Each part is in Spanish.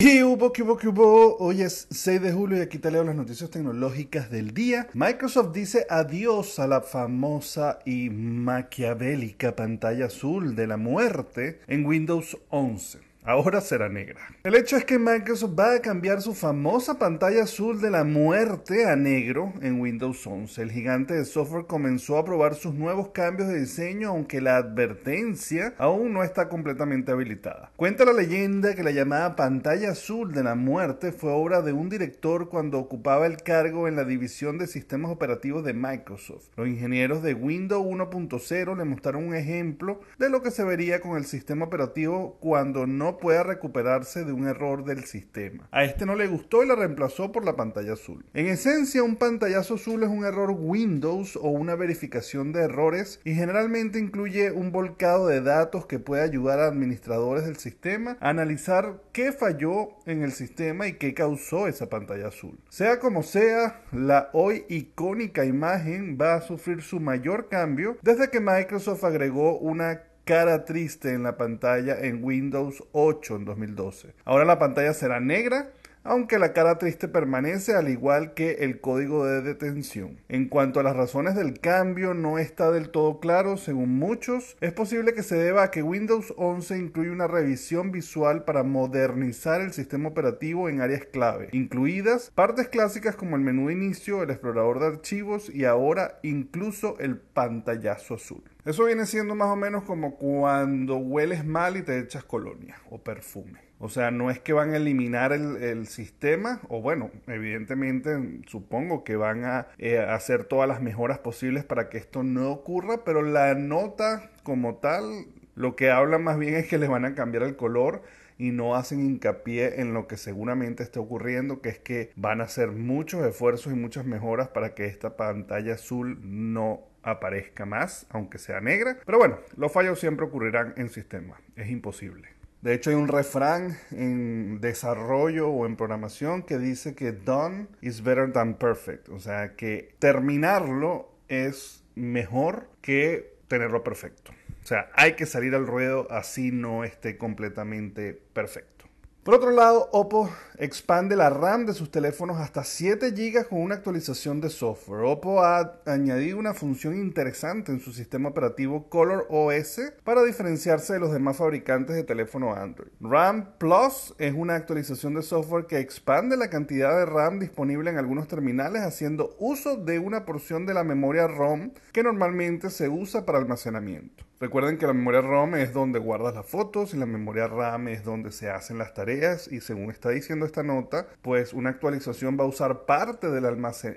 Y hubo, que hubo, que hubo. Hoy es 6 de julio y aquí te leo las noticias tecnológicas del día. Microsoft dice adiós a la famosa y maquiavélica pantalla azul de la muerte en Windows 11 ahora será negra. El hecho es que Microsoft va a cambiar su famosa pantalla azul de la muerte a negro en Windows 11. El gigante de software comenzó a probar sus nuevos cambios de diseño, aunque la advertencia aún no está completamente habilitada. Cuenta la leyenda que la llamada pantalla azul de la muerte fue obra de un director cuando ocupaba el cargo en la división de sistemas operativos de Microsoft. Los ingenieros de Windows 1.0 le mostraron un ejemplo de lo que se vería con el sistema operativo cuando no pueda recuperarse de un error del sistema. A este no le gustó y la reemplazó por la pantalla azul. En esencia, un pantallazo azul es un error Windows o una verificación de errores y generalmente incluye un volcado de datos que puede ayudar a administradores del sistema a analizar qué falló en el sistema y qué causó esa pantalla azul. Sea como sea, la hoy icónica imagen va a sufrir su mayor cambio desde que Microsoft agregó una cara triste en la pantalla en Windows 8 en 2012. Ahora la pantalla será negra aunque la cara triste permanece al igual que el código de detención. En cuanto a las razones del cambio, no está del todo claro, según muchos. Es posible que se deba a que Windows 11 incluye una revisión visual para modernizar el sistema operativo en áreas clave, incluidas partes clásicas como el menú de inicio, el explorador de archivos y ahora incluso el pantallazo azul. Eso viene siendo más o menos como cuando hueles mal y te echas colonia o perfume. O sea, no es que van a eliminar el, sistema, o bueno, evidentemente supongo que van a eh, hacer todas las mejoras posibles para que esto no ocurra, pero la nota como tal, lo que habla más bien es que les van a cambiar el color y no hacen hincapié en lo que seguramente está ocurriendo, que es que van a hacer muchos esfuerzos y muchas mejoras para que esta pantalla azul no aparezca más, aunque sea negra. Pero bueno, los fallos siempre ocurrirán en sistema, es imposible. De hecho, hay un refrán en desarrollo o en programación que dice que done is better than perfect. O sea, que terminarlo es mejor que tenerlo perfecto. O sea, hay que salir al ruedo así no esté completamente perfecto. Por otro lado, Oppo expande la RAM de sus teléfonos hasta 7 GB con una actualización de software. Oppo ha añadido una función interesante en su sistema operativo Color OS para diferenciarse de los demás fabricantes de teléfono Android. RAM Plus es una actualización de software que expande la cantidad de RAM disponible en algunos terminales haciendo uso de una porción de la memoria ROM que normalmente se usa para almacenamiento. Recuerden que la memoria ROM es donde guardas las fotos y la memoria RAM es donde se hacen las tareas y según está diciendo esta nota, pues una actualización va a usar parte del,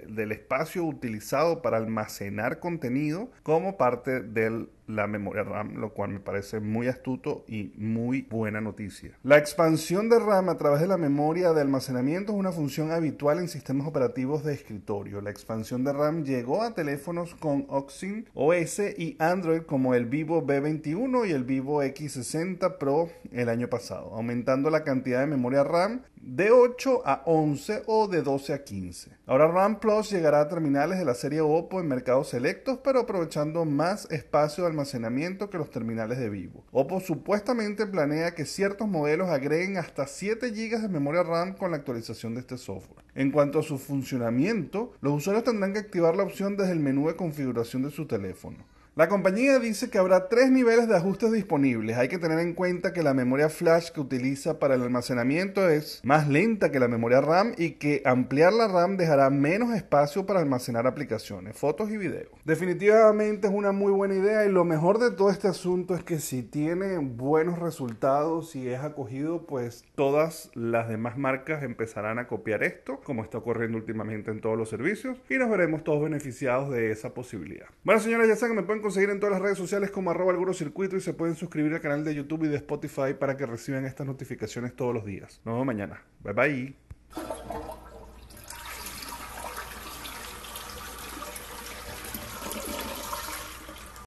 del espacio utilizado para almacenar contenido como parte del la memoria RAM, lo cual me parece muy astuto y muy buena noticia. La expansión de RAM a través de la memoria de almacenamiento es una función habitual en sistemas operativos de escritorio. La expansión de RAM llegó a teléfonos con Oxygen OS y Android como el Vivo B21 y el Vivo X60 Pro el año pasado, aumentando la cantidad de memoria RAM de 8 a 11 o de 12 a 15. Ahora RAM Plus llegará a terminales de la serie Oppo en mercados selectos, pero aprovechando más espacio de almacenamiento que los terminales de Vivo. Oppo supuestamente planea que ciertos modelos agreguen hasta 7 GB de memoria RAM con la actualización de este software. En cuanto a su funcionamiento, los usuarios tendrán que activar la opción desde el menú de configuración de su teléfono. La compañía dice que habrá tres niveles de ajustes disponibles. Hay que tener en cuenta que la memoria flash que utiliza para el almacenamiento es más lenta que la memoria RAM y que ampliar la RAM dejará menos espacio para almacenar aplicaciones, fotos y videos. Definitivamente es una muy buena idea y lo mejor de todo este asunto es que si tiene buenos resultados y es acogido, pues todas las demás marcas empezarán a copiar esto, como está ocurriendo últimamente en todos los servicios, y nos veremos todos beneficiados de esa posibilidad. Bueno, señores, ya saben que me conseguir en todas las redes sociales como arroba circuito y se pueden suscribir al canal de YouTube y de Spotify para que reciban estas notificaciones todos los días. Nos vemos mañana. Bye bye.